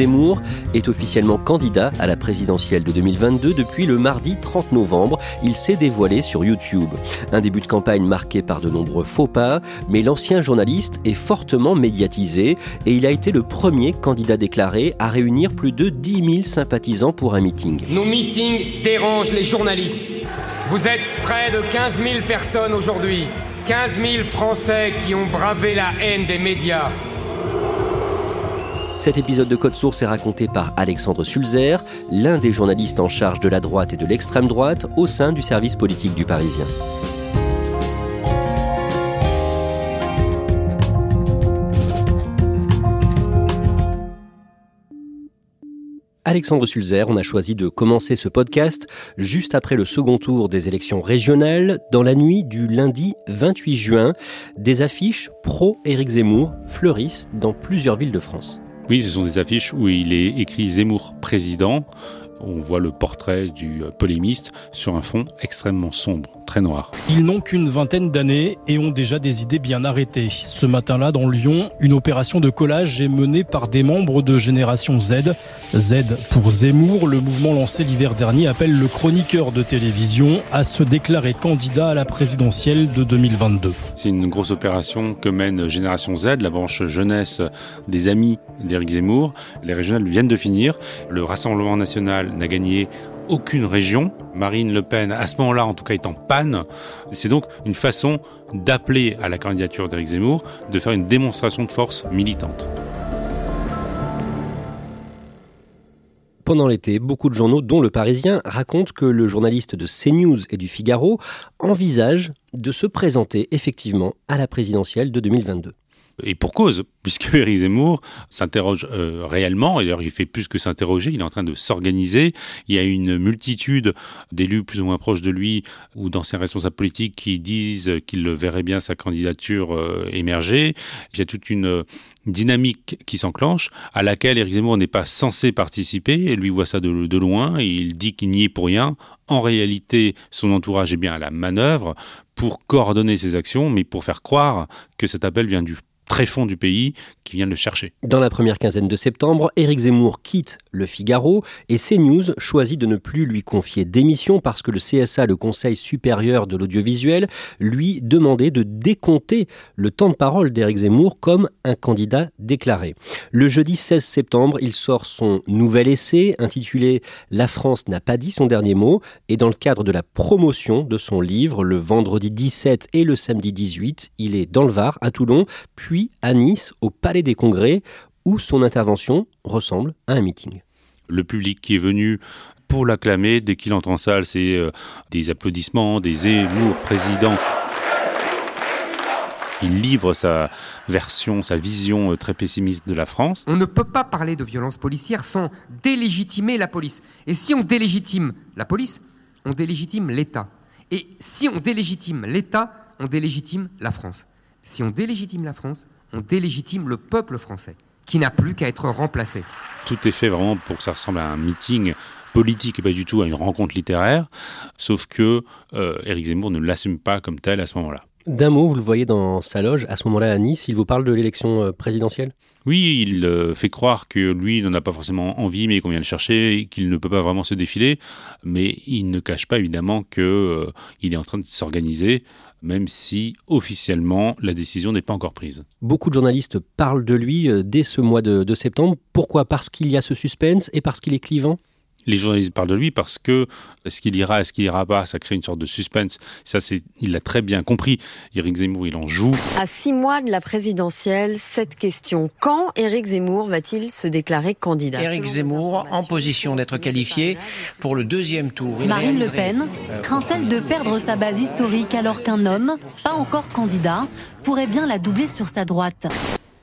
Zemmour est officiellement candidat à la présidentielle de 2022 depuis le mardi 30 novembre. Il s'est dévoilé sur YouTube. Un début de campagne marqué par de nombreux faux pas, mais l'ancien journaliste est fortement médiatisé et il a été le premier candidat déclaré à réunir plus de 10 000 sympathisants pour un meeting. Nos meetings dérangent les journalistes. Vous êtes près de 15 000 personnes aujourd'hui. 15 000 Français qui ont bravé la haine des médias. Cet épisode de Code Source est raconté par Alexandre Sulzer, l'un des journalistes en charge de la droite et de l'extrême droite au sein du service politique du Parisien. Alexandre Sulzer, on a choisi de commencer ce podcast juste après le second tour des élections régionales, dans la nuit du lundi 28 juin. Des affiches pro-Éric Zemmour fleurissent dans plusieurs villes de France. Oui, ce sont des affiches où il est écrit Zemmour président. On voit le portrait du polémiste sur un fond extrêmement sombre très noir. Ils n'ont qu'une vingtaine d'années et ont déjà des idées bien arrêtées. Ce matin-là, dans Lyon, une opération de collage est menée par des membres de Génération Z. Z pour Zemmour, le mouvement lancé l'hiver dernier appelle le chroniqueur de télévision à se déclarer candidat à la présidentielle de 2022. C'est une grosse opération que mène Génération Z, la branche jeunesse des amis d'Éric Zemmour. Les régionales viennent de finir. Le Rassemblement national n'a gagné aucune région. Marine Le Pen, à ce moment-là, en tout cas, est en panne. C'est donc une façon d'appeler à la candidature d'Éric Zemmour, de faire une démonstration de force militante. Pendant l'été, beaucoup de journaux, dont Le Parisien, racontent que le journaliste de CNews et du Figaro envisage de se présenter effectivement à la présidentielle de 2022 et pour cause, puisque Éric Zemmour s'interroge euh, réellement, et d'ailleurs il fait plus que s'interroger, il est en train de s'organiser. Il y a une multitude d'élus plus ou moins proches de lui ou d'anciens responsables politiques qui disent qu'il verrait bien sa candidature euh, émerger. Il y a toute une dynamique qui s'enclenche, à laquelle Éric Zemmour n'est pas censé participer, lui voit ça de, loin, il dit qu'il n'y est pour rien. En réalité, son entourage est bien à la manœuvre pour coordonner ses actions, mais pour faire croire que cet appel vient du très fond du pays qui vient le chercher. Dans la première quinzaine de septembre, Éric Zemmour quitte le Figaro et CNews choisit de ne plus lui confier d'émission parce que le CSA, le Conseil supérieur de l'audiovisuel, lui demandait de décompter le temps de parole d'Éric Zemmour comme un candidat déclaré. Le jeudi 16 septembre, il sort son nouvel essai intitulé La France n'a pas dit son dernier mot et dans le cadre de la promotion de son livre le vendredi 17 et le samedi 18, il est dans le Var à Toulon, puis à Nice, au Palais des Congrès, où son intervention ressemble à un meeting. Le public qui est venu pour l'acclamer, dès qu'il entre en salle, c'est euh, des applaudissements, des émours président. Il livre sa version, sa vision euh, très pessimiste de la France. On ne peut pas parler de violence policière sans délégitimer la police. Et si on délégitime la police, on délégitime l'État. Et si on délégitime l'État, on délégitime la France. Si on délégitime la France, on délégitime le peuple français, qui n'a plus qu'à être remplacé. Tout est fait vraiment pour que ça ressemble à un meeting politique et pas du tout à une rencontre littéraire, sauf que euh, Éric Zemmour ne l'assume pas comme tel à ce moment-là. D'un mot, vous le voyez dans sa loge, à ce moment-là à Nice, il vous parle de l'élection euh, présidentielle? Oui, il euh, fait croire que lui n'en a pas forcément envie, mais qu'on vient le chercher, qu'il ne peut pas vraiment se défiler, mais il ne cache pas évidemment qu'il euh, est en train de s'organiser même si officiellement la décision n'est pas encore prise. Beaucoup de journalistes parlent de lui dès ce mois de, septembre. Pourquoi? Parce qu'il y a ce suspense et parce qu'il est clivant? Les journalistes parlent de lui parce que est-ce qu'il ira, est-ce qu'il ira pas, ça crée une sorte de suspense. Ça, c'est, il l'a très bien compris. Éric Zemmour, il en joue. À six mois de la présidentielle, cette question quand Éric Zemmour va-t-il se déclarer candidat? Éric Zemmour en position d'être qualifié pour le deuxième tour. Marine Le Pen craint-elle de perdre sa base historique alors qu'un homme, pas encore candidat, pourrait bien la doubler sur sa droite?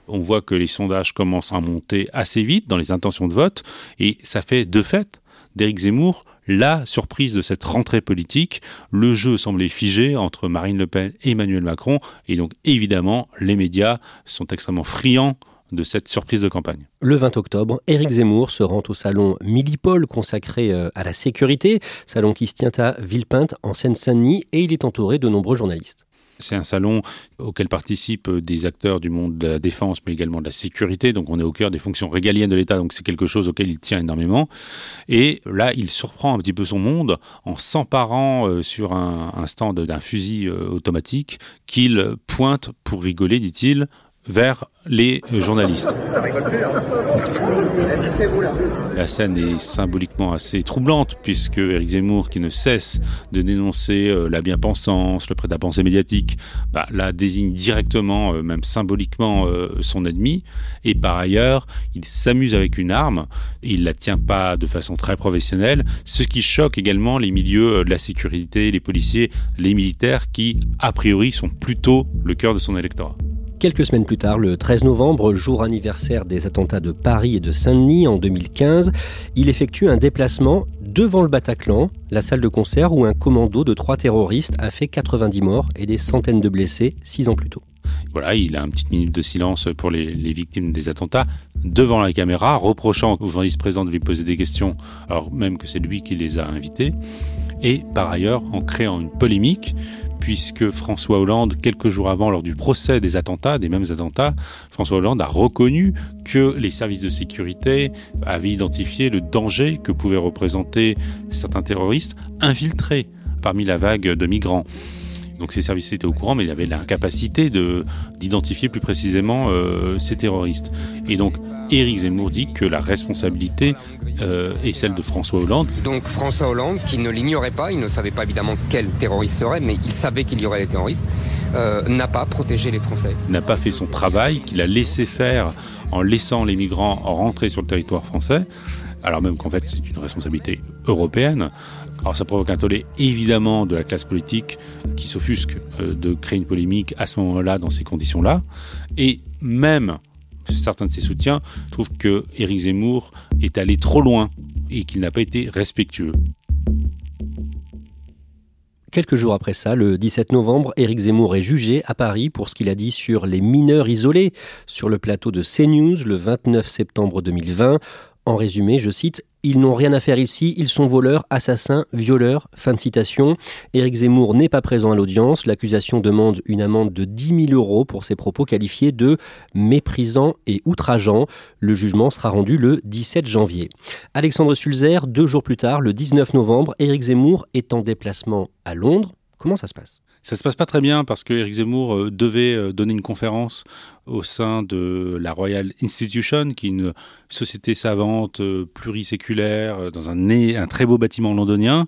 On voit que les sondages commencent à monter assez vite dans les intentions de vote, et ça fait de fait d'Éric Zemmour la surprise de cette rentrée politique. Le jeu semblait figé entre Marine Le Pen et Emmanuel Macron, et donc évidemment, les médias sont extrêmement friands de cette surprise de campagne. Le 20 octobre, Éric Zemmour se rend au salon Millipol consacré euh, à la sécurité, salon qui se tient à Villepinte en Seine-Saint-Denis et il est entouré de nombreux journalistes. C'est un salon auquel participent des acteurs du monde de la défense, mais également de la sécurité. Donc on est au cœur des fonctions régaliennes de l'État, donc c'est quelque chose auquel il tient énormément. Et là, il surprend un petit peu son monde en s'emparant euh, sur un, stand d'un fusil euh, automatique qu'il pointe pour rigoler, dit-il, vers les euh, journalistes. La scène est symboliquement assez troublante puisque Eric Zemmour, qui ne cesse de dénoncer euh, la bien-pensance, le prêt-à-penser médiatique, bah, désigne directement, euh, même symboliquement, son ennemi. Et par ailleurs, il s'amuse avec une arme. Il la tient pas de façon très professionnelle, ce qui choque également les milieux de la sécurité, les policiers, les militaires, qui a priori sont plutôt le cœur de son électorat. Quelques semaines plus tard, le 13 novembre, jour anniversaire des attentats de Paris et de Saint-Denis en 2015, il effectue un déplacement devant le Bataclan, la salle de concert où un commando de trois terroristes a fait 90 morts et des centaines de blessés six ans plus tôt. Voilà, il a une petite minute de silence pour les, les, victimes des attentats devant la caméra, reprochant aux journalistes présents de lui poser des questions, alors même que c'est lui qui les a invités. Et par ailleurs, en créant une polémique, puisque François Hollande, quelques jours avant, lors du procès des attentats, des mêmes attentats, François Hollande a reconnu que les services de sécurité avaient identifié le danger que pouvaient représenter certains terroristes infiltrés parmi la vague de migrants. Donc ces services étaient au courant, mais il avait l'incapacité d'identifier plus précisément euh, ces terroristes. Et donc Éric Zemmour dit que la responsabilité euh, est celle de François Hollande. Donc François Hollande, qui ne l'ignorait pas, il ne savait pas évidemment quel terroriste serait, mais il savait qu'il y aurait des terroristes, euh, n'a pas protégé les Français. N'a pas fait son travail, qu'il a laissé faire en laissant les migrants rentrer sur le territoire français, alors même qu'en fait c'est une responsabilité européenne. Alors ça provoque un tollé évidemment de la classe politique qui s'offusque euh, de créer une polémique à ce moment-là, dans ces conditions-là. Et même certains de ses soutiens trouvent que Éric Zemmour est allé trop loin et qu'il n'a pas été respectueux. Quelques jours après ça, le 17 novembre, Éric Zemmour est jugé à Paris pour ce qu'il a dit sur les mineurs isolés sur le plateau de CNews le 29 septembre 2020. En résumé, je cite, Ils n'ont rien à faire ici, ils sont voleurs, assassins, violeurs. Fin de citation. Éric Zemmour n'est pas présent à l'audience. L'accusation demande une amende de 10 000 euros pour ses propos qualifiés de méprisants et outrageants. Le jugement sera rendu le 17 janvier. Alexandre Sulzer, deux jours plus tard, le 19 novembre, Éric Zemmour est en déplacement à Londres. Comment ça se passe? Ça se passe pas très bien parce que Eric Zemmour euh, devait euh, donner une conférence au sein de la Royal Institution, qui est une société savante euh, pluriséculaire dans un, un très beau bâtiment londonien.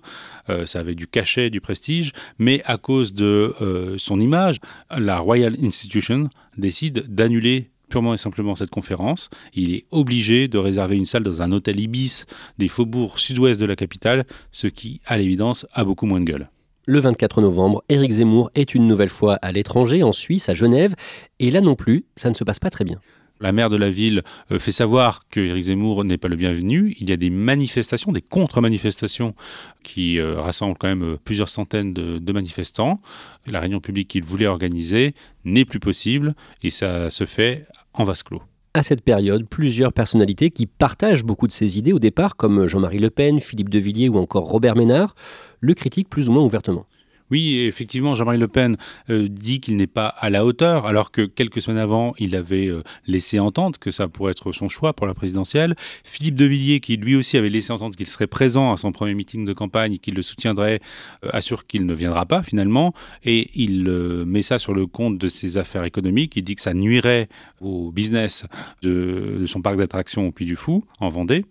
ça avait du cachet, du prestige, mais à cause de son image, la Royal Institution décide d'annuler purement et simplement cette conférence. Il est obligé de réserver une salle dans un hôtel Ibis des faubourgs sud-ouest de la capitale, ce qui, à l'évidence, a beaucoup moins de gueule. Le 24 novembre, Éric Zemmour est une nouvelle fois à l'étranger, en Suisse, à Genève, et là non plus, ça ne se passe pas très bien. La maire de la ville euh, fait savoir que Éric Zemmour n'est pas le bienvenu. Il y a des manifestations, des contre-manifestations qui euh, rassemblent quand même euh, plusieurs centaines de, manifestants. La réunion publique qu'il voulait organiser n'est plus possible et ça se fait en vase clos à cette période plusieurs personnalités qui partagent beaucoup de ses idées au départ, comme Jean-Marie Le Pen, Philippe de Villiers ou encore Robert Ménard, le critiquent plus ou moins ouvertement. Oui, effectivement, Jean-Marie Le Pen euh, dit qu'il n'est pas à la hauteur, alors que quelques semaines avant, il avait euh, laissé entendre que ça pourrait être son choix pour la présidentielle. Philippe de Villiers, qui lui aussi avait laissé entendre qu'il serait présent à son premier meeting de campagne qu'il le soutiendrait, euh, assure qu'il ne viendra pas finalement. Et il met ça sur le compte de ses affaires économiques. Il dit que ça nuirait au business de, de son parc d'attractions au Puy du Fou, en Vendée.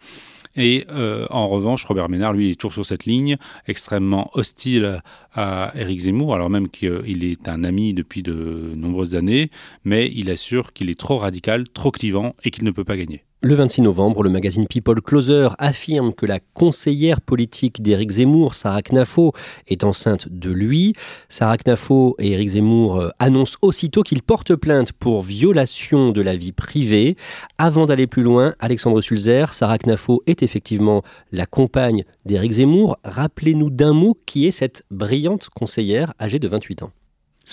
Et euh, en revanche, Robert Ménard, lui, est toujours sur cette ligne, extrêmement hostile à Éric Zemmour, alors même qu'il est un ami depuis de nombreuses années, mais il assure qu'il est trop radical, trop clivant et qu'il ne peut pas gagner. Le 26 novembre, le magazine People Closer affirme que la conseillère politique d'Éric Zemmour, Sarah Knafo, est enceinte de lui. Sarah Knafo et Éric Zemmour euh, annoncent aussitôt qu'ils portent plainte pour violation de la vie privée. Avant d'aller plus loin, Alexandre Sulzer, Sarah Knafo est effectivement la compagne d'Éric Zemmour. Rappelez-nous d'un mot qui est cette brillante conseillère âgée de 28 ans.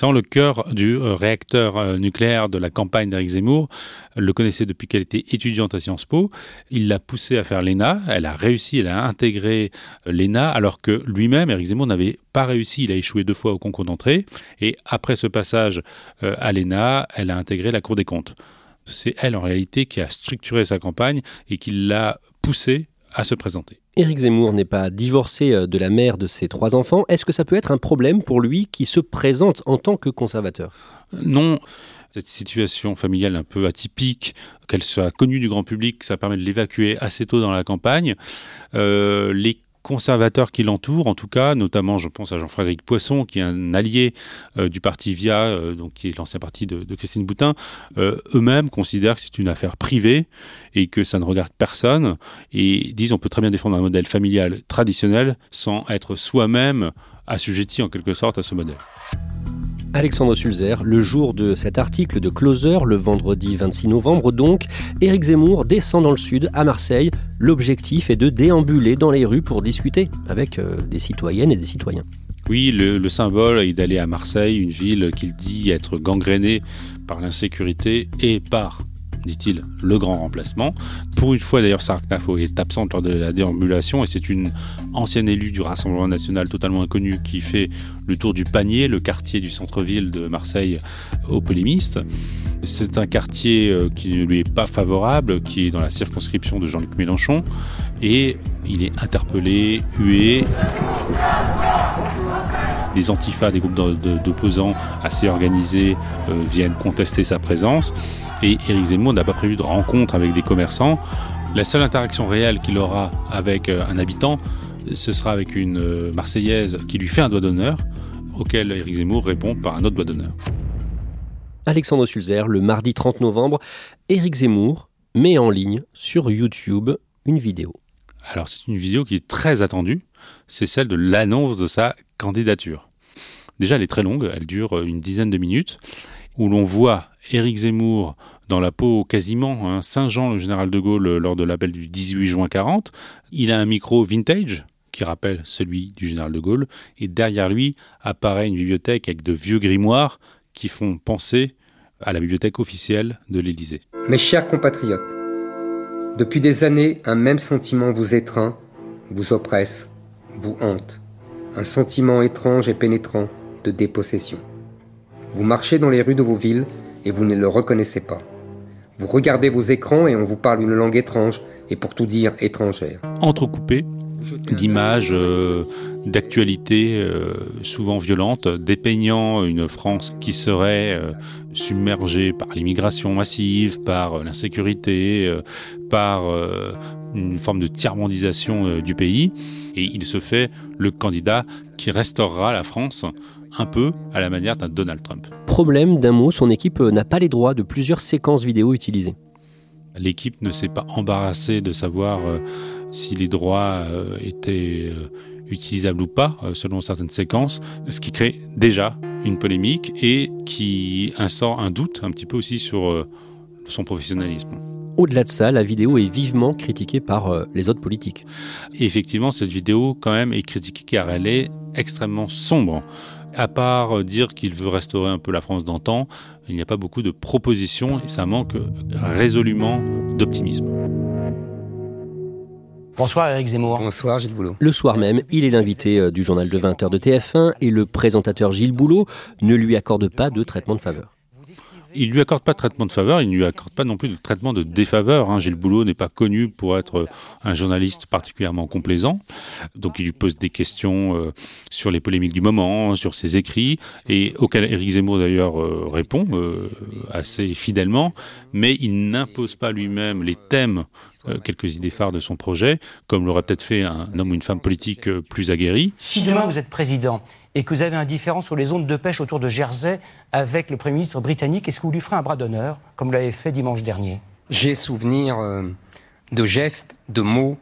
Le cœur du euh, réacteur euh, nucléaire de la campagne d'Éric Zemmour. le connaissait depuis qu'elle était étudiante à Sciences Po. Il l'a poussée à faire l'ENA. Elle a réussi, elle a intégré euh, l'ENA, alors que lui-même, Éric Zemmour, n'avait pas réussi. Il a échoué deux fois au concours d'entrée. Et après ce passage à l'ENA, elle a intégré la Cour des comptes. C'est elle, en réalité, qui a structuré sa campagne et qui l'a poussée à se présenter. Éric Zemmour n'est pas divorcé euh, de la mère de ses trois enfants. Est-ce que ça peut être un problème pour lui qui se présente en tant que conservateur? Non. Cette situation familiale un peu atypique, qu'elle soit connue du grand public, ça permet de l'évacuer assez tôt dans la campagne. Euh, conservateurs qui l'entourent, en tout cas, notamment je pense à Jean-Frédéric Poisson, qui est un allié euh, du parti VIA, euh, donc qui est l'ancien parti de, Christine Boutin, euh, eux-mêmes considèrent que c'est une affaire privée et que ça ne regarde personne, et disent on peut très bien défendre un modèle familial traditionnel sans être soi-même assujetti en quelque sorte à ce modèle. Alexandre Sulzer, le jour de cet article de Closer, le vendredi 26 novembre donc, Éric Zemmour descend dans le sud, à Marseille. L'objectif est de déambuler dans les rues pour discuter avec euh, des citoyennes et des citoyens. Oui, le, le symbole est d'aller à Marseille, une ville qu'il dit être gangrénée par l'insécurité et par dit-il, le grand remplacement. Pour une fois, d'ailleurs, Sarah Knafo est absente lors de la déambulation et c'est une ancienne élue du Rassemblement national totalement inconnue qui fait le tour du panier, le quartier du centre-ville de Marseille aux polémistes. C'est un quartier euh, qui ne lui est pas favorable, qui est dans la circonscription de Jean-Luc Mélenchon et il est interpellé, hué des antifas, des groupes d'opposants assez organisés euh, viennent contester sa présence. Et Éric Zemmour n'a pas prévu de rencontre avec des commerçants. La seule interaction réelle qu'il aura avec euh, un habitant, ce sera avec une euh, Marseillaise qui lui fait un doigt d'honneur, auquel Éric Zemmour répond par un autre doigt d'honneur. Alexandre Sulzer, le mardi 30 novembre, Éric Zemmour met en ligne sur YouTube une vidéo. Alors c'est une vidéo qui est très attendue, c'est celle de l'annonce de sa candidature. Déjà elle est très longue, elle dure une dizaine de minutes, où l'on voit Éric Zemmour dans la peau quasiment hein, Saint-Jean, le général de Gaulle, lors de l'appel du 18 juin 40. Il a un micro vintage qui rappelle celui du général de Gaulle, et derrière lui apparaît une bibliothèque avec de vieux grimoires qui font penser à la bibliothèque officielle de l'Élysée. Mes chers compatriotes, depuis des années, un même sentiment vous étreint, vous oppresse, vous hante. Un sentiment étrange et pénétrant de dépossession. Vous marchez dans les rues de vos villes et vous ne le reconnaissez pas. Vous regardez vos écrans et on vous parle une langue étrange et pour tout dire étrangère. Entrecoupé d'images euh, d'actualité euh, souvent violentes, dépeignant une France qui serait euh, submergée par l'immigration massive, par l'insécurité, par une forme de tiers-mondisation du pays. Et il se fait le candidat qui restaurera la France un peu à la manière d'un Donald Trump. Problème d'un mot, son équipe n'a pas les droits de plusieurs séquences vidéo utilisées. L'équipe ne s'est pas embarrassée de savoir si les droits euh, étaient euh, utilisables ou pas euh, selon certaines séquences, ce qui crée déjà une polémique et qui instaure un doute un petit peu aussi sur son professionnalisme. Au-delà de ça, la vidéo est vivement critiquée par les autres politiques. effectivement, cette vidéo, quand même, est critiquée car elle est extrêmement sombre. À part dire qu'il veut restaurer un peu la France d'antan, il n'y a pas beaucoup de propositions et ça manque résolument d'optimisme. Bonsoir Eric Zemmour. Bonsoir Gilles Boulot. Le soir même, il est l'invité euh, du journal de 20h de TF1 et le présentateur Gilles Boulot ne lui accorde pas de traitement de faveur il lui accorde pas de traitement de faveur, il ne lui accorde pas non plus de traitement de défaveur. Hein. Gilles Boulot n'est pas connu pour être un journaliste particulièrement complaisant. Donc il lui pose des questions euh, sur les polémiques du moment, sur ses écrits, et auxquels Éric Zemmour d'ailleurs euh, répond euh, assez fidèlement, mais il n'impose pas lui-même les thèmes quelques idées phares de son projet, comme l'aurait peut-être fait un homme ou une femme politique plus aguerri. Si demain vous êtes président et que vous avez un différent sur les zones de pêche autour de Jersey avec le Premier ministre britannique, est-ce que vous lui ferez un bras d'honneur, comme vous l'avez fait dimanche dernier? J'ai souvenir euh, de gestes, de mots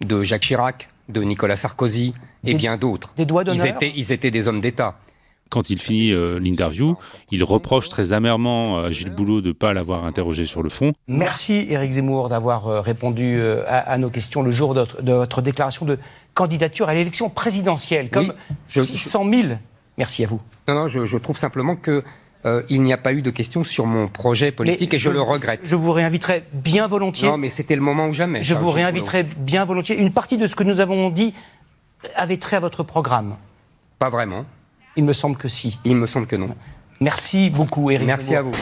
de Jacques Chirac, de Nicolas Sarkozy et bien d'autres. Des doigts d'honneur? ils étaient des hommes d'État quand il finit euh, l'interview, il reproche très amèrement à Gilles Boulot de ne pas l'avoir interrogé sur le fond. Merci Éric Zemmour d'avoir euh, répondu euh, à, nos questions le jour de votre, déclaration de candidature à l'élection présidentielle, comme 600 000. Merci à vous. Non, non, je, trouve simplement que il n'y a pas eu de questions sur mon projet politique et je, le regrette. Je vous réinviterai bien volontiers. Non, mais c'était le moment ou jamais. Je vous réinviterai bien volontiers. Une partie de ce que nous avons dit avait trait à votre programme. Pas vraiment. Il me semble que si. Il me semble que non. Merci beaucoup, Eric. Merci à vous.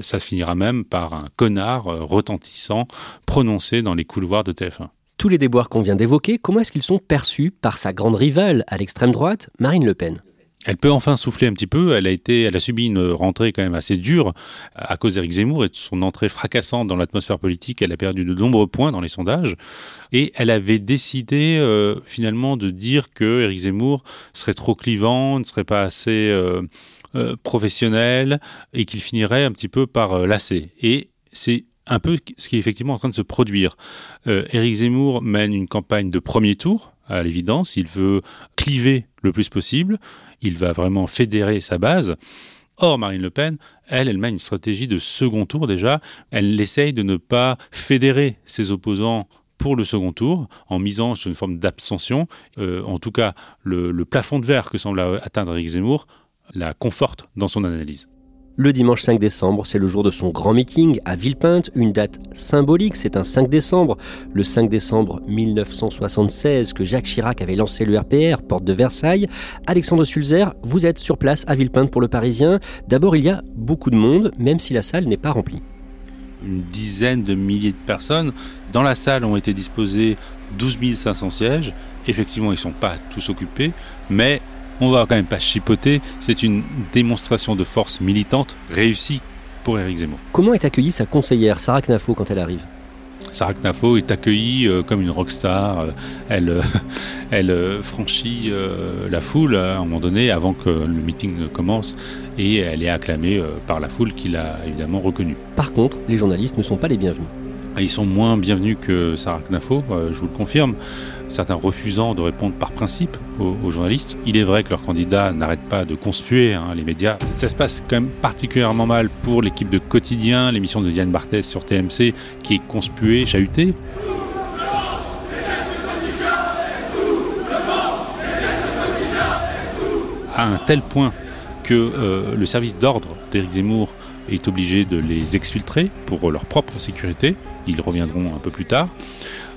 Ça finira même par un connard euh, retentissant prononcé dans les couloirs de TF1. Tous les déboires qu'on vient d'évoquer, comment est-ce qu'ils sont perçus par sa grande rivale à l'extrême droite, Marine Le Pen? Elle peut enfin souffler un petit peu. Elle a été, elle a subi une rentrée quand même assez dure à cause d'Éric Zemmour et de son entrée fracassante dans l'atmosphère politique. Elle a perdu de nombreux points dans les sondages et elle avait décidé euh, finalement de dire que Éric Zemmour serait trop clivant, ne serait pas assez euh, euh, professionnel et qu'il finirait un petit peu par lasser. Et c'est un peu ce qui est effectivement en train de se produire. Éric Zemmour mène une campagne de premier tour à l'évidence. Il veut cliver le plus possible. Il va vraiment fédérer sa base. Or, Marine Le Pen, elle, elle mène une stratégie de second tour déjà. Elle essaye de ne pas fédérer ses opposants pour le second tour, en misant sur une forme d'abstention. Euh, en tout cas, le, le, plafond de verre que semble atteindre Eric Zemmour la conforte dans son analyse. Le dimanche 5 décembre, c'est le jour de son grand meeting à Villepinte, une date symbolique, c'est un 5 décembre, le 5 décembre 1976 que Jacques Chirac avait lancé le RPR, porte de Versailles. Alexandre Sulzer, vous êtes sur place à Villepinte pour le Parisien. D'abord, il y a beaucoup de monde, même si la salle n'est pas remplie. Une dizaine de milliers de personnes. Dans la salle ont été disposés 12 500 sièges. Effectivement, ils ne sont pas tous occupés, mais on va quand même pas chipoter, c'est une démonstration de force militante réussie pour Éric Zemmour. Comment est accueillie sa conseillère, Sarah Knafo, quand elle arrive? Sarah Knafo est accueillie euh, comme une rockstar. Euh, elle, euh, elle franchit la foule à un moment donné avant que le meeting ne commence et elle est acclamée par la foule qui l'a évidemment reconnue. Par contre, les journalistes ne sont pas les bienvenus. Ah, ils sont moins bienvenus que Sarah Knafo, je vous le confirme certains refusant de répondre par principe aux, journalistes. Il est vrai que leurs candidats n'arrêtent pas de conspuer hein, les médias. Ça se passe quand même particulièrement mal pour l'équipe de Quotidien, l'émission de Diane Barthès sur TMC, qui est conspuée, chahutée. À un tel point que euh, le service d'ordre d'Éric Zemmour est obligé de les exfiltrer pour leur propre sécurité. Ils reviendront un peu plus tard.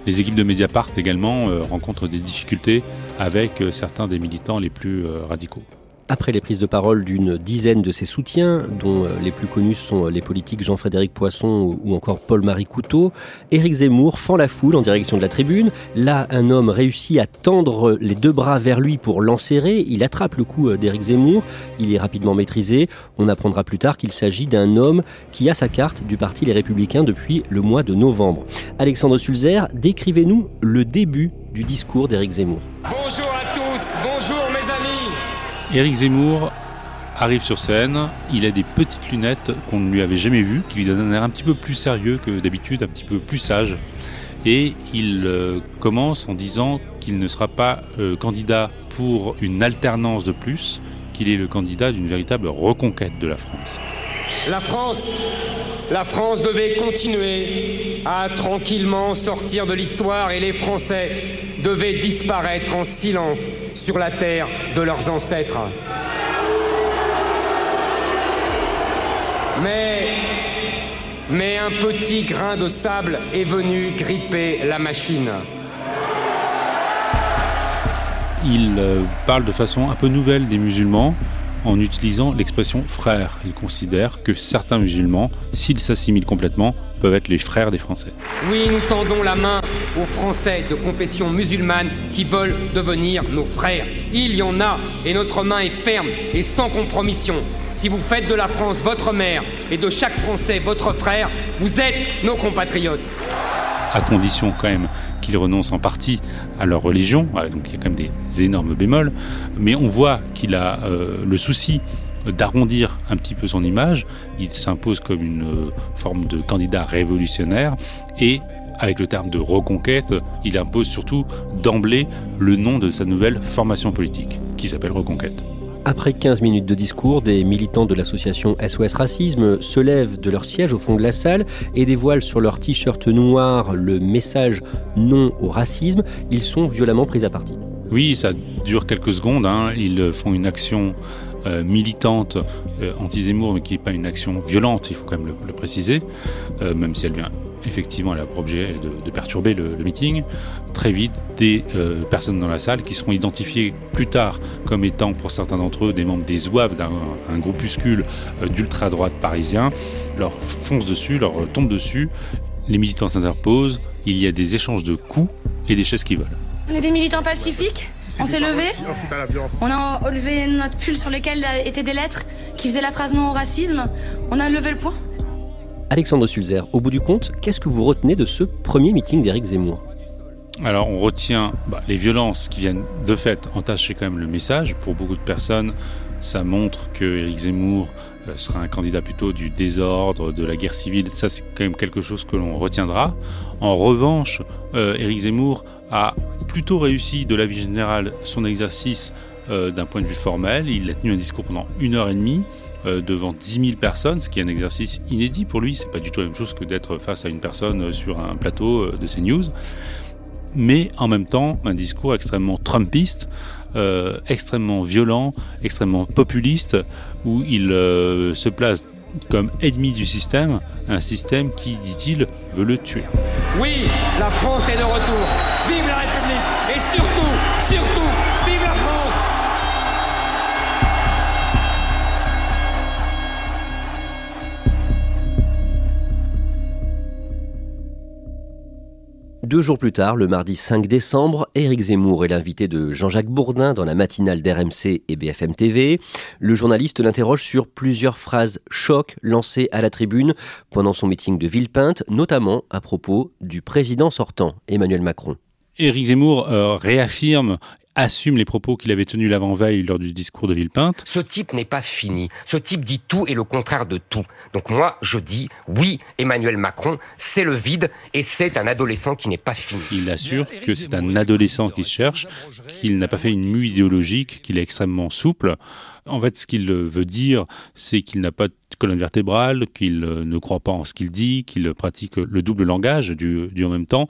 Les équipes de Mediapart également euh, rencontrent des difficultés avec euh, certains des militants les plus euh, radicaux. Après les prises de parole d'une dizaine de ses soutiens, dont euh, les plus connus sont euh, les politiques Jean-Frédéric Poisson ou encore Paul-Marie Couteau, Éric Zemmour fend la foule en direction de la tribune. Là, un homme réussit à tendre les deux bras vers lui pour l'enserrer. Il attrape le cou euh, d'Éric Zemmour. Il est rapidement maîtrisé. On apprendra plus tard qu'il s'agit d'un homme qui a sa carte du Parti Les Républicains depuis le mois de novembre. Alexandre Sulzer, décrivez-nous le début du discours d'Éric Zemmour. Éric Zemmour arrive sur scène, il a des petites lunettes qu'on ne lui avait jamais vues, qui lui donnent un air un petit peu plus sérieux que d'habitude, un petit peu plus sage. Et il euh, commence en disant qu'il ne sera pas euh, candidat pour une alternance de plus, qu'il est le candidat d'une véritable reconquête de la France. La France, la France devait continuer à tranquillement sortir de l'histoire et les Français devaient disparaître en silence sur la terre de leurs ancêtres. Mais, mais un petit grain de sable est venu gripper la machine. Il euh, parle de façon un peu nouvelle des musulmans en utilisant l'expression frère. Il considère que certains musulmans, s'ils s'assimilent complètement, peuvent être les frères des Français. Oui, nous tendons la main aux Français de confession musulmane qui veulent devenir nos frères. Il y en a, et notre main est ferme et sans compromission. Si vous faites de la France votre mère et de chaque Français votre frère, vous êtes nos compatriotes. À condition quand même qu'ils renoncent en partie à leur religion, donc il y a quand même des énormes bémols, mais on voit qu'il a euh, le souci d'arrondir un petit peu son image. Il s'impose comme une euh, forme de candidat révolutionnaire et avec le terme de reconquête, il impose surtout d'emblée le nom de sa nouvelle formation politique, qui s'appelle Reconquête. Après 15 minutes de discours, des militants de l'association SOS Racisme se lèvent de leur siège au fond de la salle et dévoilent sur leur t-shirt noir le message non au racisme. Ils sont violemment pris à partie. Oui, ça dure quelques secondes. Hein. Ils font une action euh, militante euh, anti-Zemmour, mais qui n'est pas une action violente, il faut quand même le, préciser, euh, même si elle vient effectivement, elle a pour objet de, perturber le, meeting. Très vite, des personnes dans la salle qui seront identifiées plus tard comme étant, pour certains d'entre eux, des membres des zouaves d'un groupuscule d'ultra-droite parisien, leur foncent dessus, leur tombent dessus. Les militants s'interposent, il y a des échanges de coups et des chaises qui volent. On est des militants pacifiques? On s'est levé. On a enlevé notre pull sur lequel étaient des lettres qui faisaient la phrase non au racisme. On a levé le poing. Alexandre Sulzer, au bout du compte, qu'est-ce que vous retenez de ce premier meeting d'Éric Zemmour? Alors on retient bah, les violences qui viennent de fait entacher quand même le message. Pour beaucoup de personnes, ça montre que Éric Zemmour euh, sera un candidat plutôt du désordre, de la guerre civile. Ça c'est quand même quelque chose que l'on retiendra. En revanche, euh, Éric Zemmour a plutôt réussi de la vie son exercice euh, d'un point de vue formel. Il a tenu un discours pendant une heure et demie euh, devant 10 000 personnes, ce qui est un exercice inédit pour lui. C'est pas du tout la même chose que d'être face à une personne euh, sur un plateau de CNews. Mais en même temps, un discours extrêmement trumpiste, extrêmement violent, extrêmement populiste, où il se place comme ennemi du système, un système qui, dit-il, veut le tuer. Oui, la France est de retour. Deux jours plus tard, le mardi 5 décembre, Éric Zemmour est l'invité de Jean-Jacques Bourdin dans la matinale d'RMC et BFM TV. Le journaliste l'interroge sur plusieurs phrases choc lancées à la tribune pendant son meeting de Villepinte, notamment à propos du président sortant, Emmanuel Macron. Éric Zemmour euh, réaffirme assume les propos qu'il avait tenus l'avant-veille lors du discours de Villepinte. Ce type n'est pas fini. Ce type dit tout et le contraire de tout. Donc moi, je dis oui, Emmanuel Macron, c'est le vide et c'est un adolescent qui n'est pas fini. Il assure que c'est un adolescent qui se cherche, qu'il n'a pas fait une mue idéologique, qu'il est extrêmement souple. En fait, ce qu'il veut dire, c'est qu'il n'a pas colonne vertébrale, qu'il ne croit pas en ce qu'il dit, qu'il pratique le double langage du, en même temps.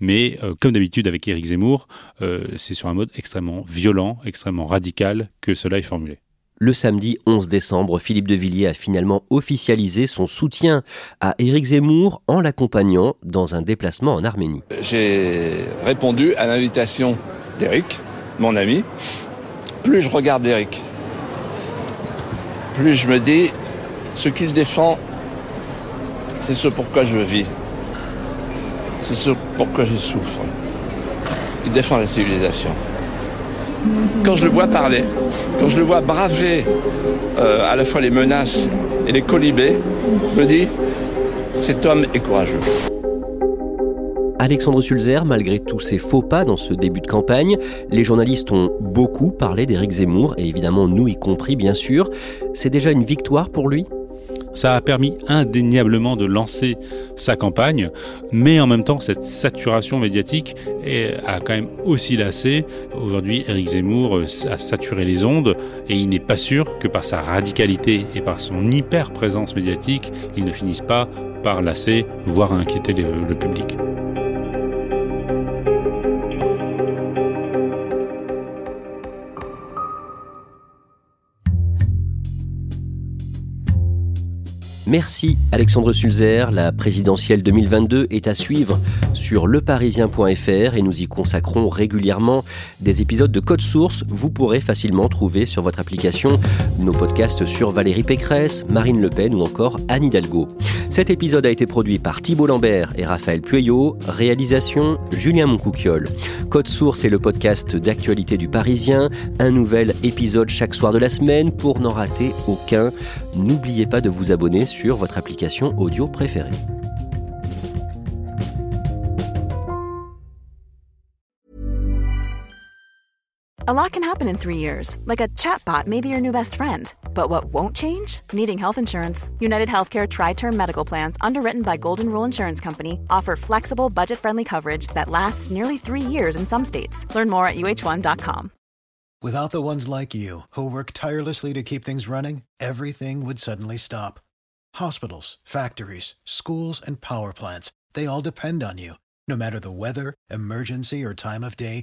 Mais euh, comme d'habitude avec Éric Zemmour, euh, c'est sur un mode extrêmement violent, extrêmement radical que cela est formulé. Le samedi 11 décembre, Philippe de Villiers a finalement officialisé son soutien à Éric Zemmour en l'accompagnant dans un déplacement en Arménie. J'ai répondu à l'invitation d'Éric, mon ami. Plus je regarde Éric, plus je me dis, ce qu'il défend, c'est ce pourquoi je vis. C'est ce pourquoi je souffre. Il défend la civilisation. Quand je le vois parler, quand je le vois braver euh, à la fois les menaces et les colibés, je me dis, cet homme est courageux. Alexandre Sulzer, malgré tous ses faux pas dans ce début de campagne, les journalistes ont beaucoup parlé d'Éric Zemmour, et évidemment nous y compris bien sûr. C'est déjà une victoire pour lui? Ça a permis indéniablement de lancer sa campagne, mais en même temps, cette saturation médiatique a quand même aussi lassé. Aujourd'hui, Éric Zemmour a saturé les ondes et il n'est pas sûr que par sa radicalité et par son hyper présence médiatique, il ne finisse pas par lasser, voire inquiéter le public. Merci Alexandre Sulzer. La présidentielle 2022 est à suivre sur leparisien.fr et nous y consacrons régulièrement des épisodes de Code Source. Vous pourrez facilement trouver sur votre application nos podcasts sur Valérie Pécresse, Marine Le Pen ou encore Anne Hidalgo. Cet épisode a été produit par Thibault Lambert et Raphaël Pueyo. Réalisation Julien Moncouquiole. Code Source est le podcast d'actualité du Parisien. Un nouvel épisode chaque soir de la semaine. Pour n'en rater aucun, n'oubliez pas de vous abonner sur votre application audio préférée. A lot can happen in three years, like a chatbot may be your new best friend. But what won't change? Needing health insurance. United Healthcare Tri Term Medical Plans, underwritten by Golden Rule Insurance Company, offer flexible, budget friendly coverage that lasts nearly three years in some states. Learn more at uh1.com. Without the ones like you, who work tirelessly to keep things running, everything would suddenly stop. Hospitals, factories, schools, and power plants, they all depend on you. No matter the weather, emergency, or time of day,